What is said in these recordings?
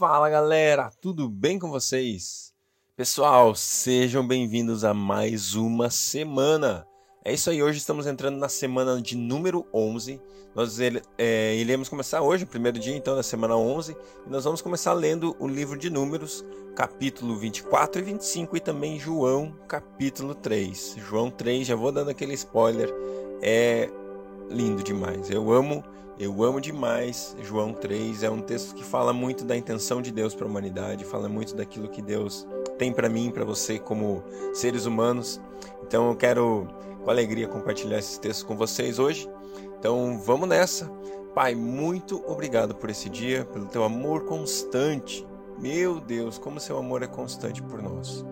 Fala galera, tudo bem com vocês? Pessoal, sejam bem-vindos a mais uma semana. É isso aí, hoje estamos entrando na semana de número 11. Nós é, iremos começar hoje, o primeiro dia então da semana 11, e nós vamos começar lendo o livro de Números, capítulo 24 e 25, e também João, capítulo 3. João 3, já vou dando aquele spoiler, é lindo demais. Eu amo eu amo demais João 3, é um texto que fala muito da intenção de Deus para a humanidade, fala muito daquilo que Deus tem para mim, para você como seres humanos. Então eu quero com alegria compartilhar esses textos com vocês hoje. Então vamos nessa. Pai, muito obrigado por esse dia, pelo teu amor constante. Meu Deus, como seu amor é constante por nós.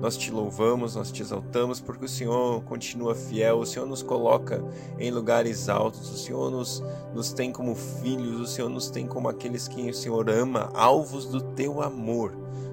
Nós te louvamos, nós te exaltamos, porque o Senhor continua fiel, o Senhor nos coloca em lugares altos, o Senhor nos, nos tem como filhos, o Senhor nos tem como aqueles que o Senhor ama, alvos do teu amor.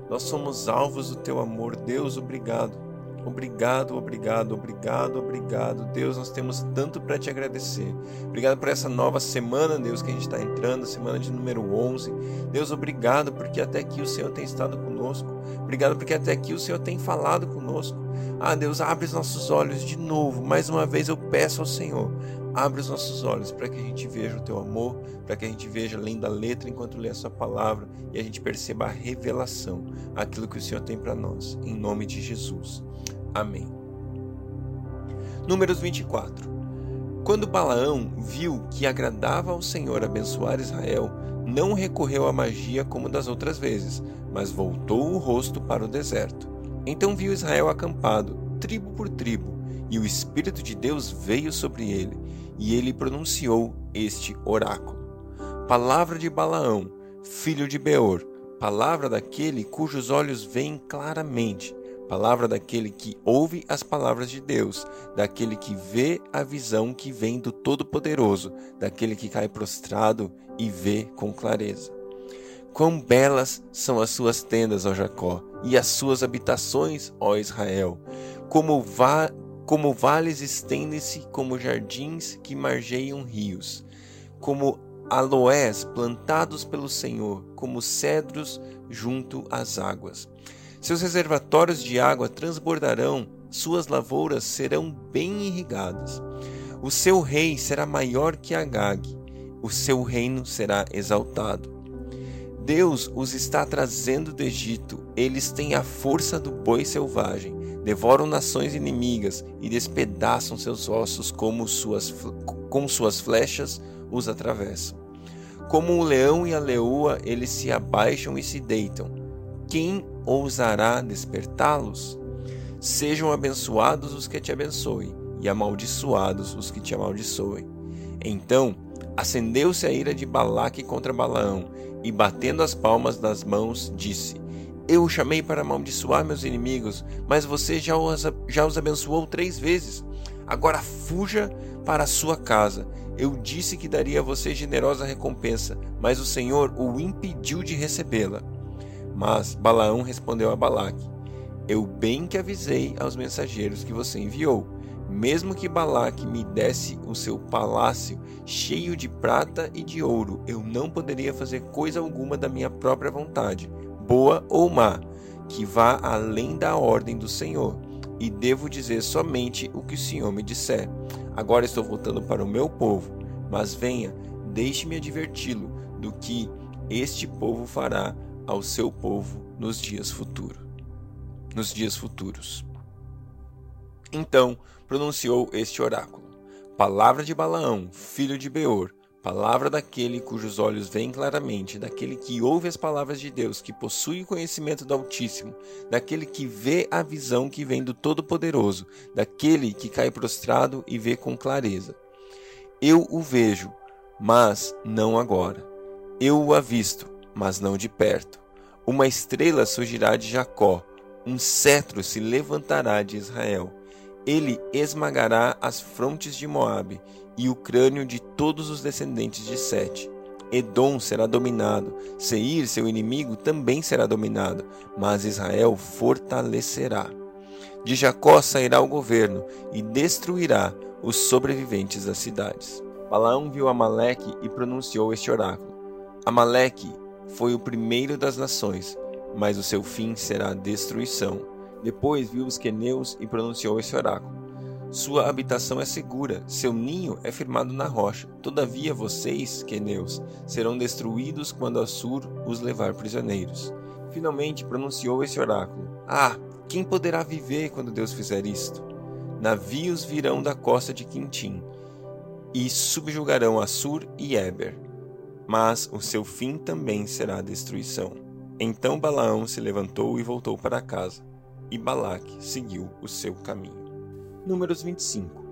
Nós somos alvos do teu amor. Deus, obrigado. Obrigado, obrigado, obrigado, obrigado. Deus, nós temos tanto para te agradecer. Obrigado por essa nova semana, Deus, que a gente está entrando, semana de número 11. Deus, obrigado porque até aqui o Senhor tem estado conosco. Obrigado porque até aqui o Senhor tem falado conosco. Ah, Deus, abre os nossos olhos de novo. Mais uma vez eu peço ao Senhor, abre os nossos olhos para que a gente veja o teu amor, para que a gente veja além da letra enquanto lê a sua palavra e a gente perceba a revelação, aquilo que o Senhor tem para nós. Em nome de Jesus. Amém. Números 24. Quando Balaão viu que agradava ao Senhor abençoar Israel, não recorreu à magia como das outras vezes, mas voltou o rosto para o deserto. Então viu Israel acampado, tribo por tribo, e o Espírito de Deus veio sobre ele, e ele pronunciou este oráculo: Palavra de Balaão, filho de Beor, palavra daquele cujos olhos veem claramente palavra daquele que ouve as palavras de Deus, daquele que vê a visão que vem do Todo-Poderoso, daquele que cai prostrado e vê com clareza. Quão belas são as suas tendas, ó Jacó, e as suas habitações, ó Israel! Como, va como vales estendem-se como jardins que margeiam rios, como aloés plantados pelo Senhor, como cedros junto às águas. Seus reservatórios de água transbordarão, suas lavouras serão bem irrigadas. O seu rei será maior que Agag, o seu reino será exaltado. Deus os está trazendo do Egito, eles têm a força do boi selvagem, devoram nações inimigas e despedaçam seus ossos como suas, com suas flechas os atravessam. Como o leão e a leoa, eles se abaixam e se deitam quem ousará despertá-los? Sejam abençoados os que te abençoem, e amaldiçoados os que te amaldiçoem. Então acendeu-se a ira de Balaque contra Balaão, e batendo as palmas das mãos, disse: Eu o chamei para amaldiçoar meus inimigos, mas você já os, já os abençoou três vezes. Agora fuja para a sua casa. Eu disse que daria a você generosa recompensa, mas o Senhor o impediu de recebê-la. Mas Balaão respondeu a Balaque: Eu bem que avisei aos mensageiros que você enviou, mesmo que Balaque me desse o seu palácio cheio de prata e de ouro, eu não poderia fazer coisa alguma da minha própria vontade, boa ou má, que vá além da ordem do Senhor, e devo dizer somente o que o Senhor me disser. Agora estou voltando para o meu povo, mas venha, deixe-me adverti-lo do que este povo fará ao seu povo nos dias futuros. Nos dias futuros. Então pronunciou este oráculo: Palavra de Balaão, filho de Beor, palavra daquele cujos olhos veem claramente, daquele que ouve as palavras de Deus, que possui o conhecimento do Altíssimo, daquele que vê a visão que vem do Todo-Poderoso, daquele que cai prostrado e vê com clareza. Eu o vejo, mas não agora. Eu o avisto, mas não de perto. Uma estrela surgirá de Jacó, um cetro se levantará de Israel. Ele esmagará as frontes de Moabe e o crânio de todos os descendentes de Sete. Edom será dominado, Seir, seu inimigo, também será dominado, mas Israel fortalecerá. De Jacó sairá o governo e destruirá os sobreviventes das cidades. Balaão viu Amaleque e pronunciou este oráculo: Amaleque foi o primeiro das nações, mas o seu fim será a destruição. Depois viu os queneus e pronunciou esse oráculo. Sua habitação é segura, seu ninho é firmado na rocha. Todavia vocês, queneus, serão destruídos quando Assur os levar prisioneiros. Finalmente pronunciou esse oráculo: Ah, quem poderá viver quando Deus fizer isto? Navios virão da costa de Quintim e subjugarão Assur e Eber, mas o seu fim também será destruição. Então Balaão se levantou e voltou para casa, e Balaque seguiu o seu caminho. Números 25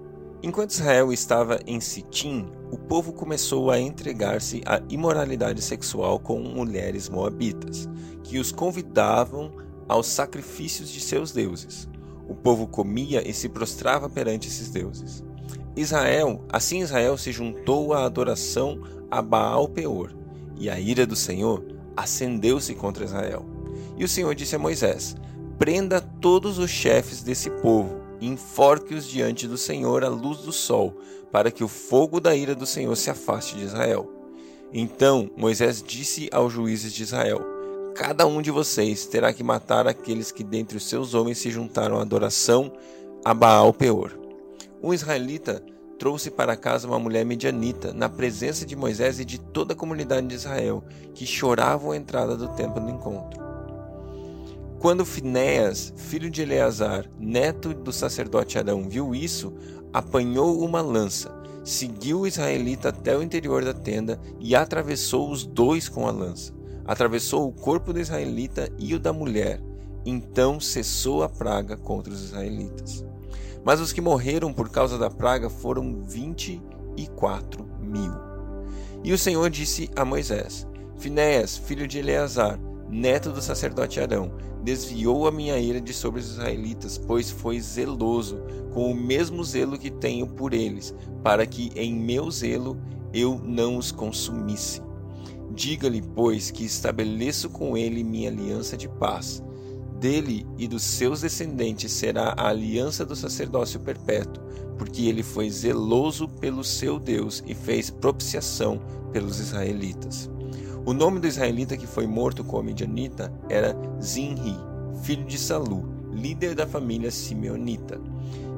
Enquanto Israel estava em Sitim, o povo começou a entregar-se à imoralidade sexual com mulheres moabitas, que os convidavam aos sacrifícios de seus deuses. O povo comia e se prostrava perante esses deuses. Israel, assim Israel se juntou à adoração a Baal Peor, e a ira do Senhor acendeu-se contra Israel. E o Senhor disse a Moisés: Prenda todos os chefes desse povo enforque-os diante do Senhor à luz do sol, para que o fogo da ira do Senhor se afaste de Israel. Então Moisés disse aos juízes de Israel: Cada um de vocês terá que matar aqueles que dentre os seus homens se juntaram à adoração a Baal Peor. Um israelita trouxe para casa uma mulher medianita, na presença de Moisés e de toda a comunidade de Israel, que choravam a entrada do templo do encontro. Quando Finéas, filho de Eleazar, neto do sacerdote Arão, viu isso, apanhou uma lança, seguiu o israelita até o interior da tenda e atravessou os dois com a lança. Atravessou o corpo do israelita e o da mulher. Então cessou a praga contra os israelitas. Mas os que morreram por causa da praga foram vinte e quatro mil. E o Senhor disse a Moisés: Finéas, filho de Eleazar, neto do sacerdote Arão, desviou a minha ira de sobre os israelitas, pois foi zeloso, com o mesmo zelo que tenho por eles, para que em meu zelo eu não os consumisse. Diga-lhe, pois, que estabeleço com ele minha aliança de paz. Dele e dos seus descendentes será a aliança do sacerdócio perpétuo, porque ele foi zeloso pelo seu Deus e fez propiciação pelos israelitas. O nome do israelita que foi morto com a midianita era Zinri, filho de Salu, líder da família simeonita.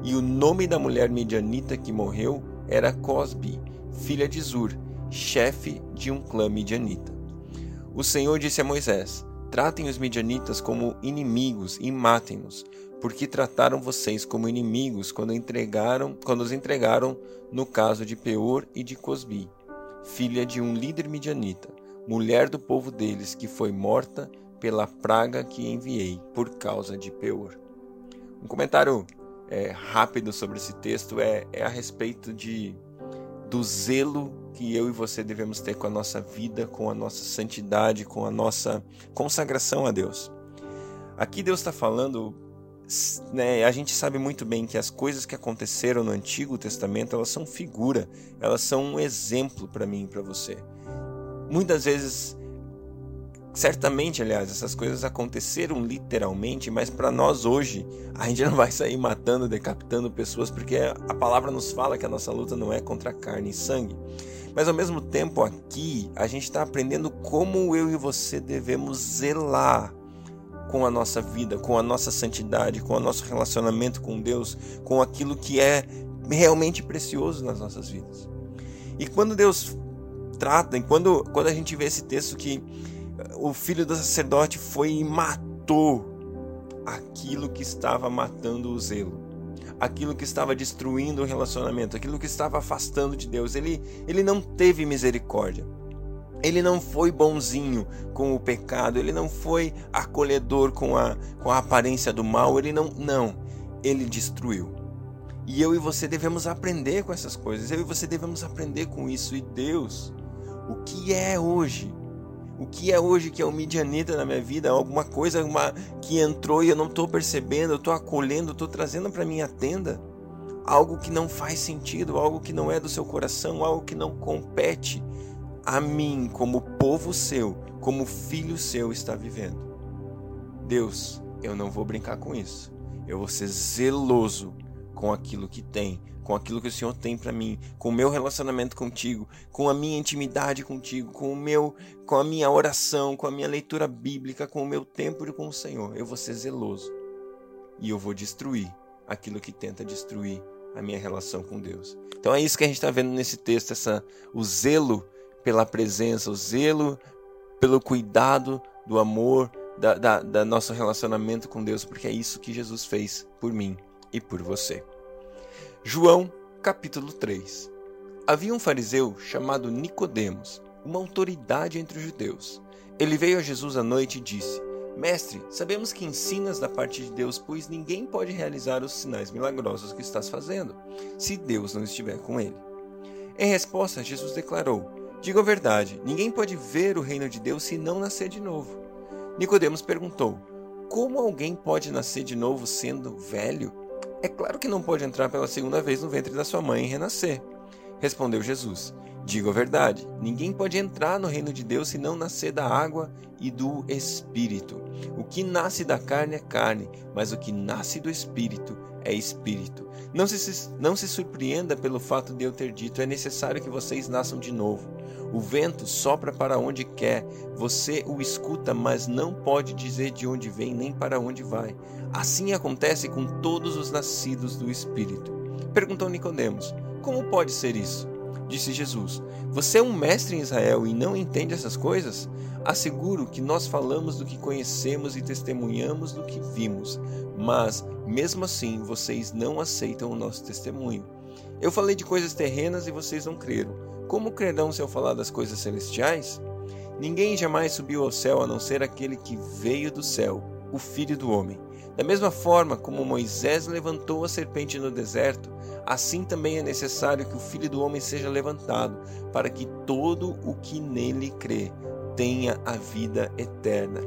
E o nome da mulher midianita que morreu era Cosbi, filha de Zur, chefe de um clã midianita. O Senhor disse a Moisés: Tratem os midianitas como inimigos e matem-nos, porque trataram vocês como inimigos quando entregaram, quando os entregaram no caso de Peor e de Cosbi, filha de um líder midianita mulher do povo deles, que foi morta pela praga que enviei por causa de Peor. Um comentário é, rápido sobre esse texto é, é a respeito de do zelo que eu e você devemos ter com a nossa vida, com a nossa santidade, com a nossa consagração a Deus. Aqui Deus está falando, né, a gente sabe muito bem que as coisas que aconteceram no Antigo Testamento elas são figura, elas são um exemplo para mim e para você. Muitas vezes, certamente, aliás, essas coisas aconteceram literalmente, mas para nós hoje, a gente não vai sair matando, decapitando pessoas, porque a palavra nos fala que a nossa luta não é contra carne e sangue. Mas ao mesmo tempo, aqui, a gente está aprendendo como eu e você devemos zelar com a nossa vida, com a nossa santidade, com o nosso relacionamento com Deus, com aquilo que é realmente precioso nas nossas vidas. E quando Deus trata, quando, quando a gente vê esse texto que eh, o filho do sacerdote foi e matou aquilo que estava matando o zelo, aquilo que estava destruindo o relacionamento, aquilo que estava afastando de Deus. Ele, ele não teve misericórdia. Ele não foi bonzinho com o pecado, ele não foi acolhedor com a, com a aparência do mal, ele não. Não, ele destruiu. E eu e você devemos aprender com essas coisas, eu e você devemos aprender com isso. E Deus, o que é hoje. O que é hoje que é o midianita na minha vida? Alguma coisa uma, que entrou e eu não estou percebendo, eu estou acolhendo, estou trazendo para minha tenda algo que não faz sentido, algo que não é do seu coração, algo que não compete a mim como povo seu, como filho seu está vivendo. Deus, eu não vou brincar com isso. Eu vou ser zeloso com aquilo que tem com aquilo que o Senhor tem para mim, com o meu relacionamento contigo, com a minha intimidade contigo, com o meu, com a minha oração, com a minha leitura bíblica, com o meu tempo com o Senhor. Eu vou ser zeloso e eu vou destruir aquilo que tenta destruir a minha relação com Deus. Então é isso que a gente está vendo nesse texto, essa, o zelo pela presença, o zelo pelo cuidado do amor, da, da, da nosso relacionamento com Deus, porque é isso que Jesus fez por mim e por você. João, capítulo 3. Havia um fariseu chamado Nicodemos, uma autoridade entre os judeus. Ele veio a Jesus à noite e disse: Mestre, sabemos que ensinas da parte de Deus, pois ninguém pode realizar os sinais milagrosos que estás fazendo, se Deus não estiver com ele. Em resposta, Jesus declarou: Digo a verdade, ninguém pode ver o reino de Deus se não nascer de novo. Nicodemos perguntou: Como alguém pode nascer de novo sendo velho? É claro que não pode entrar pela segunda vez no ventre da sua mãe e renascer. Respondeu Jesus: Digo a verdade: ninguém pode entrar no reino de Deus se não nascer da água e do espírito. O que nasce da carne é carne, mas o que nasce do espírito é espírito. Não se, não se surpreenda pelo fato de eu ter dito: é necessário que vocês nasçam de novo. O vento sopra para onde quer, você o escuta, mas não pode dizer de onde vem nem para onde vai. Assim acontece com todos os nascidos do Espírito. Perguntou Nicodemos: Como pode ser isso? Disse Jesus: Você é um mestre em Israel e não entende essas coisas? Asseguro que nós falamos do que conhecemos e testemunhamos do que vimos, mas, mesmo assim, vocês não aceitam o nosso testemunho. Eu falei de coisas terrenas e vocês não creram. Como crerão se eu falar das coisas celestiais? Ninguém jamais subiu ao céu a não ser aquele que veio do céu, o Filho do Homem. Da mesma forma como Moisés levantou a serpente no deserto, assim também é necessário que o Filho do Homem seja levantado, para que todo o que nele crê tenha a vida eterna.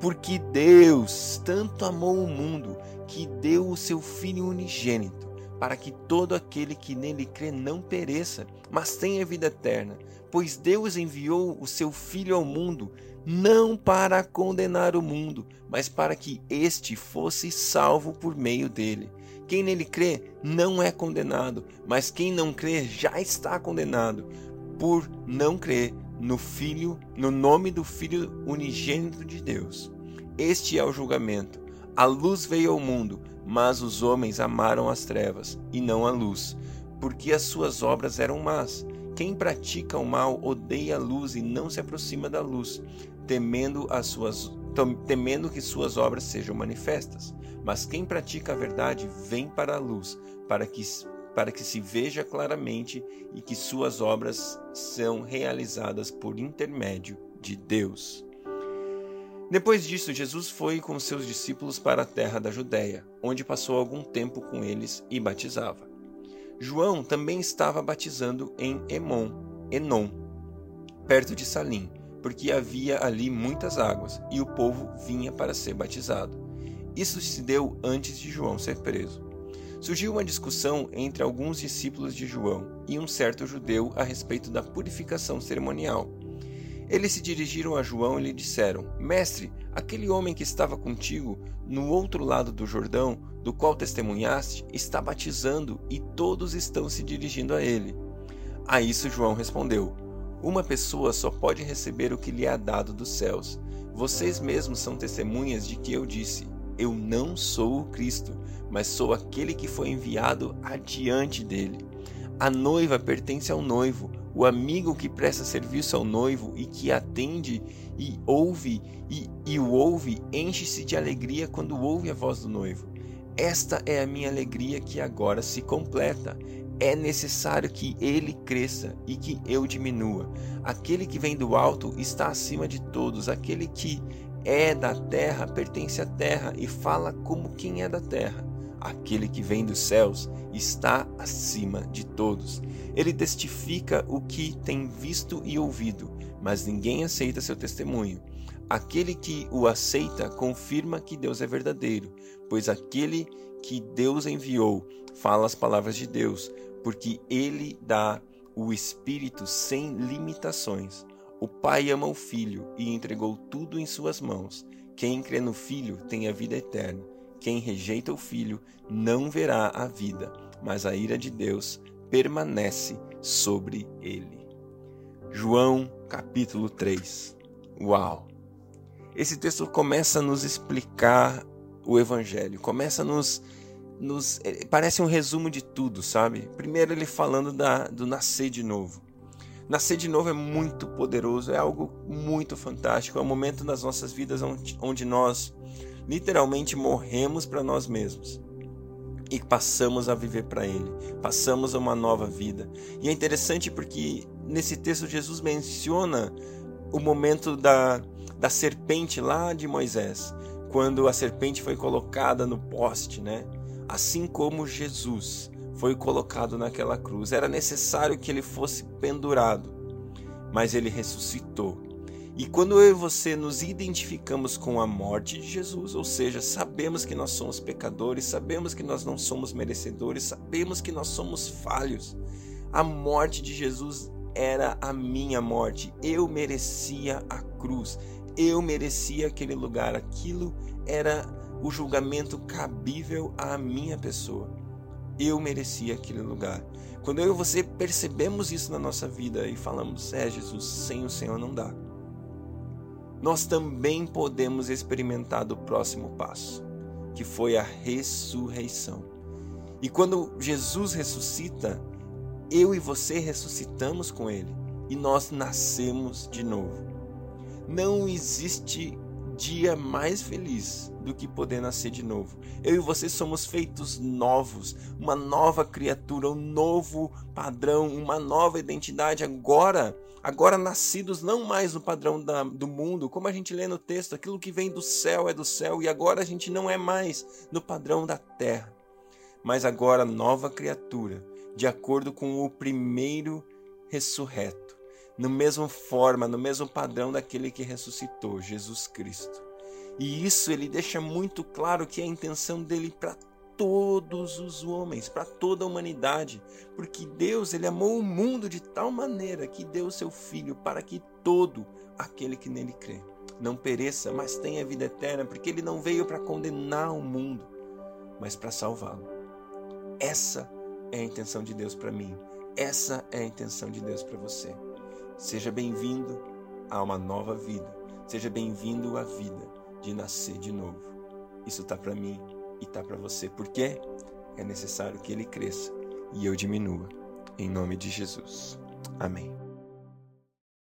Porque Deus tanto amou o mundo que deu o seu Filho unigênito para que todo aquele que nele crê não pereça, mas tenha vida eterna. Pois Deus enviou o seu Filho ao mundo, não para condenar o mundo, mas para que este fosse salvo por meio dele. Quem nele crê não é condenado, mas quem não crê já está condenado, por não crer no Filho, no nome do Filho unigênito de Deus. Este é o julgamento. A luz veio ao mundo, mas os homens amaram as trevas e não a luz, porque as suas obras eram más. Quem pratica o mal odeia a luz e não se aproxima da luz, temendo, as suas, temendo que suas obras sejam manifestas. Mas quem pratica a verdade vem para a luz, para que, para que se veja claramente e que suas obras são realizadas por intermédio de Deus. Depois disso, Jesus foi com seus discípulos para a terra da Judéia, onde passou algum tempo com eles e batizava. João também estava batizando em Emon, Enon, perto de Salim, porque havia ali muitas águas e o povo vinha para ser batizado. Isso se deu antes de João ser preso. Surgiu uma discussão entre alguns discípulos de João e um certo judeu a respeito da purificação cerimonial. Eles se dirigiram a João e lhe disseram: Mestre, aquele homem que estava contigo no outro lado do Jordão, do qual testemunhaste, está batizando e todos estão se dirigindo a ele. A isso João respondeu: Uma pessoa só pode receber o que lhe é dado dos céus. Vocês mesmos são testemunhas de que eu disse: Eu não sou o Cristo, mas sou aquele que foi enviado adiante dele. A noiva pertence ao noivo o amigo que presta serviço ao noivo e que atende e ouve e, e o ouve enche-se de alegria quando ouve a voz do noivo. Esta é a minha alegria que agora se completa. É necessário que ele cresça e que eu diminua. Aquele que vem do alto está acima de todos. Aquele que é da terra pertence à terra e fala como quem é da terra. Aquele que vem dos céus está acima de todos. Ele testifica o que tem visto e ouvido, mas ninguém aceita seu testemunho. Aquele que o aceita confirma que Deus é verdadeiro, pois aquele que Deus enviou fala as palavras de Deus, porque ele dá o Espírito sem limitações. O Pai ama o Filho e entregou tudo em suas mãos. Quem crê no Filho tem a vida eterna. Quem rejeita o Filho não verá a vida, mas a ira de Deus permanece sobre ele. João capítulo 3. Uau! Esse texto começa a nos explicar o evangelho, começa a nos nos parece um resumo de tudo, sabe? Primeiro ele falando da, do nascer de novo. Nascer de novo é muito poderoso, é algo muito fantástico. É um momento nas nossas vidas onde, nós literalmente morremos para nós mesmos e passamos a viver para Ele, passamos a uma nova vida. E é interessante porque nesse texto Jesus menciona o momento da, da serpente lá de Moisés, quando a serpente foi colocada no poste, né? Assim como Jesus foi colocado naquela cruz, era necessário que ele fosse pendurado, mas ele ressuscitou. E quando eu e você nos identificamos com a morte de Jesus, ou seja, sabemos que nós somos pecadores, sabemos que nós não somos merecedores, sabemos que nós somos falhos, a morte de Jesus era a minha morte. Eu merecia a cruz, eu merecia aquele lugar, aquilo era o julgamento cabível à minha pessoa. Eu merecia aquele lugar. Quando eu e você percebemos isso na nossa vida e falamos, é Jesus, sem o Senhor não dá. Nós também podemos experimentar do próximo passo, que foi a ressurreição. E quando Jesus ressuscita, eu e você ressuscitamos com ele e nós nascemos de novo. Não existe dia mais feliz do que poder nascer de novo. Eu e você somos feitos novos, uma nova criatura, um novo padrão, uma nova identidade agora, agora nascidos não mais no padrão da, do mundo, como a gente lê no texto, aquilo que vem do céu é do céu e agora a gente não é mais no padrão da terra, mas agora nova criatura, de acordo com o primeiro ressurreto no mesmo forma, no mesmo padrão daquele que ressuscitou, Jesus Cristo. E isso ele deixa muito claro que é a intenção dele para todos os homens, para toda a humanidade, porque Deus ele amou o mundo de tal maneira que deu seu filho para que todo aquele que nele crê não pereça, mas tenha vida eterna, porque ele não veio para condenar o mundo, mas para salvá-lo. Essa é a intenção de Deus para mim. Essa é a intenção de Deus para você. Seja bem-vindo a uma nova vida. Seja bem-vindo à vida de nascer de novo. Isso está para mim e está para você. Porque é necessário que ele cresça e eu diminua. Em nome de Jesus. Amém.